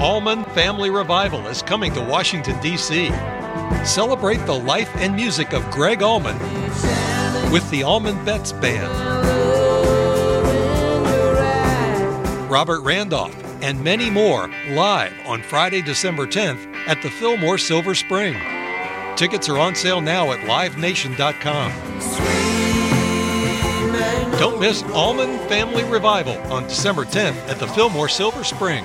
Allman Family Revival is coming to Washington, D.C. Celebrate the life and music of Gregg Allman with the Allman Betts Band, Robert Randolph, and many more live on Friday, December 10th at the Fillmore Silver Spring. Tickets are on sale now at livenation.com. Don't miss Allman Family Revival on December 10th at the Fillmore Silver Spring.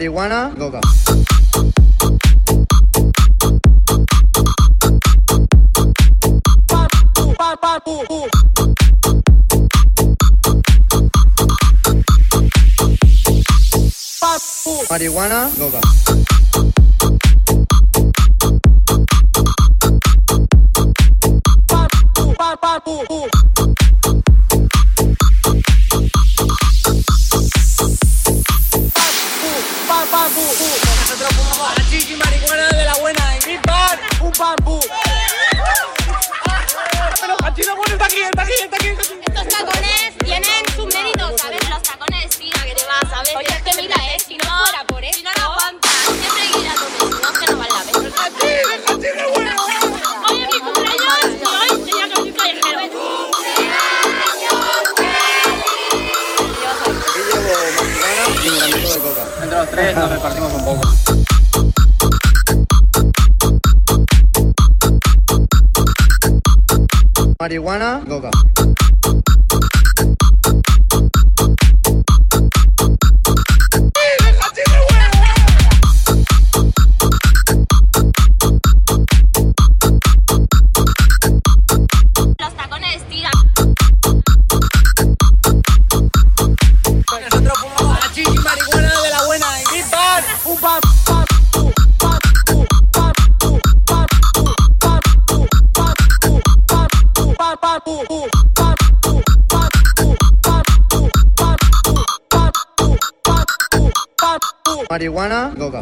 Marihuana, droga. Marihuana, droga. Nos repartimos un poco. Marihuana, droga. marihuana, coca.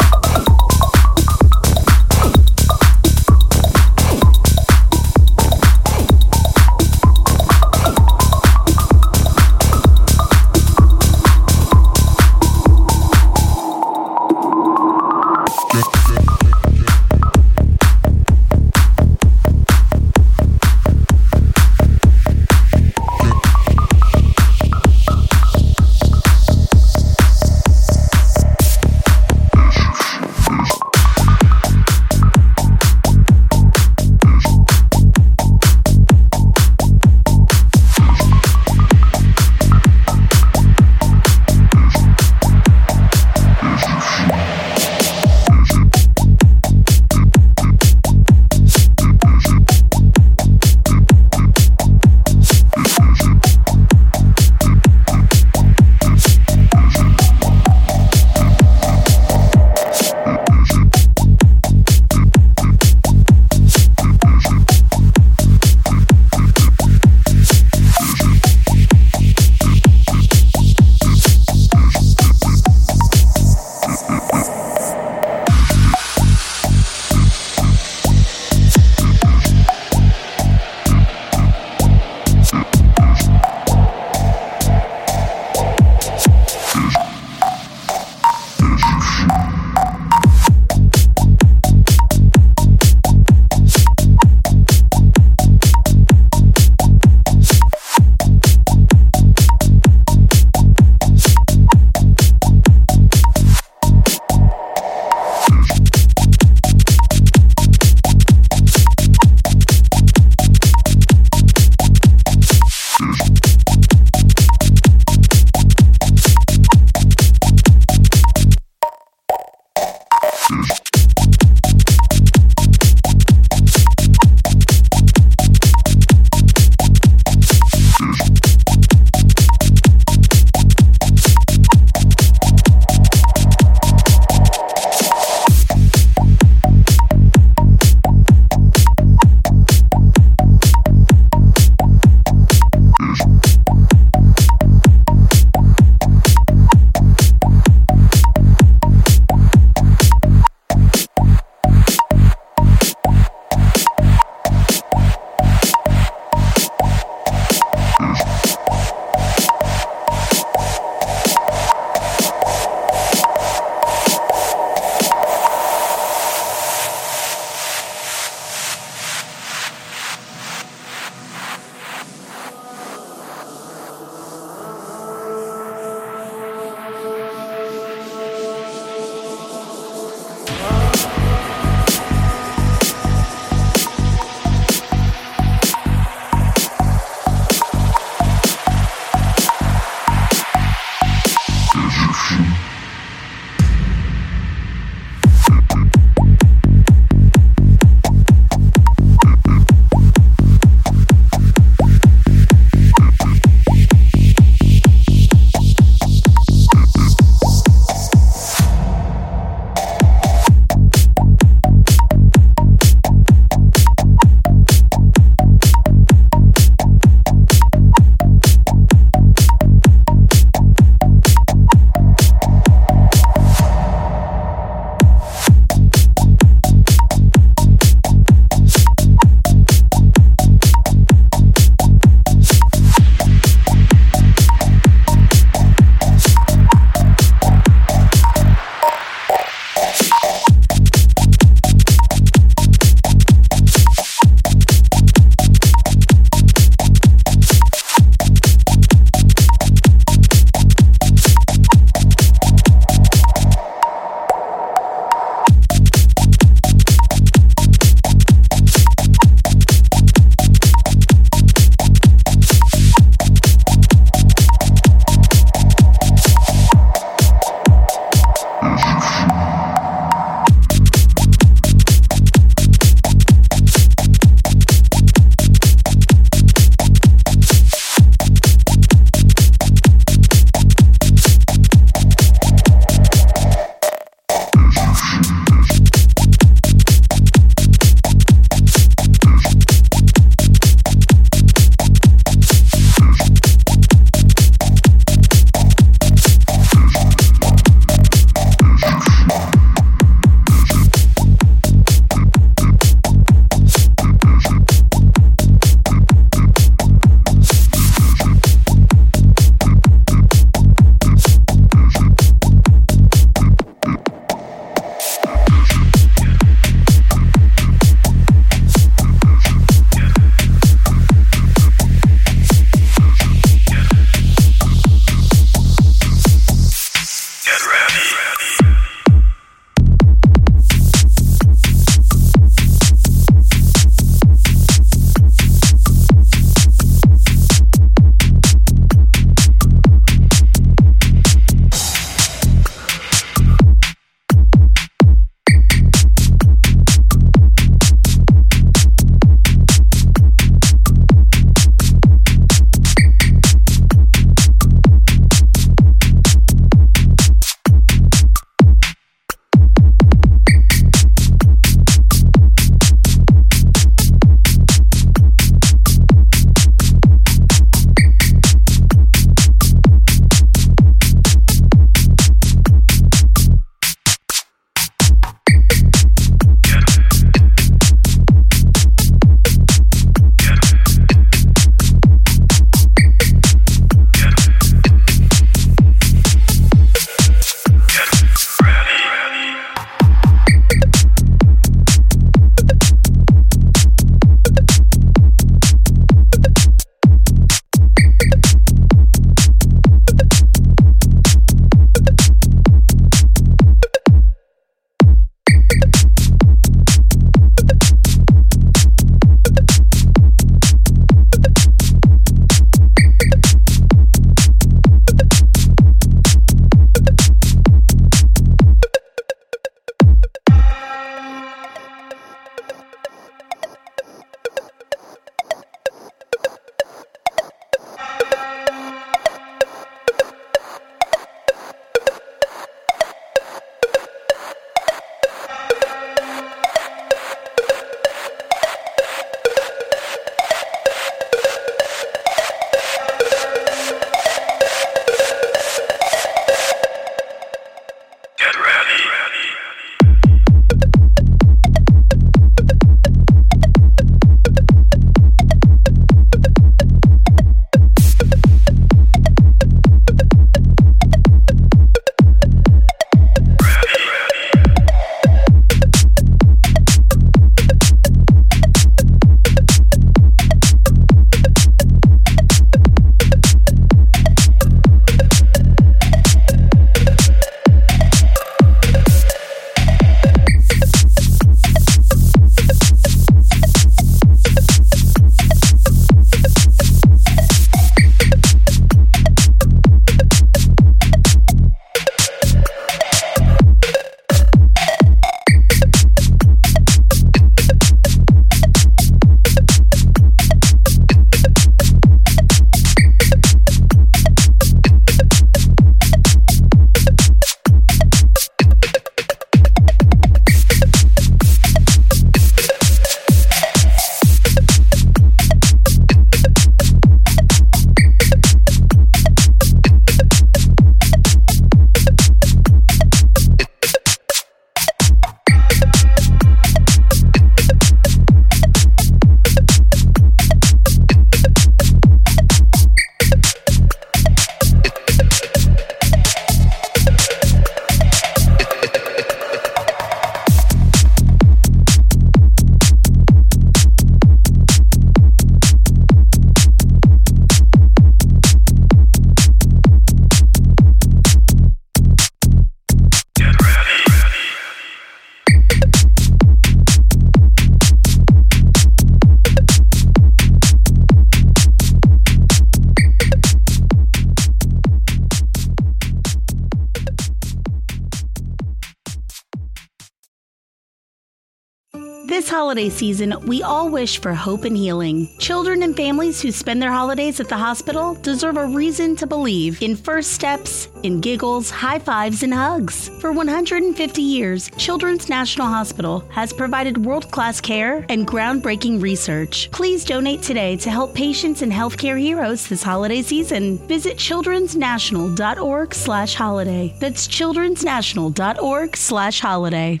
Season, we all wish for hope and healing. Children and families who spend their holidays at the hospital deserve a reason to believe in first steps, in giggles, high fives, and hugs. For 150 years, Children's National Hospital has provided world class care and groundbreaking research. Please donate today to help patients and healthcare heroes this holiday season. Visit childrensnational.org slash holiday. That's childrensnational.org slash holiday.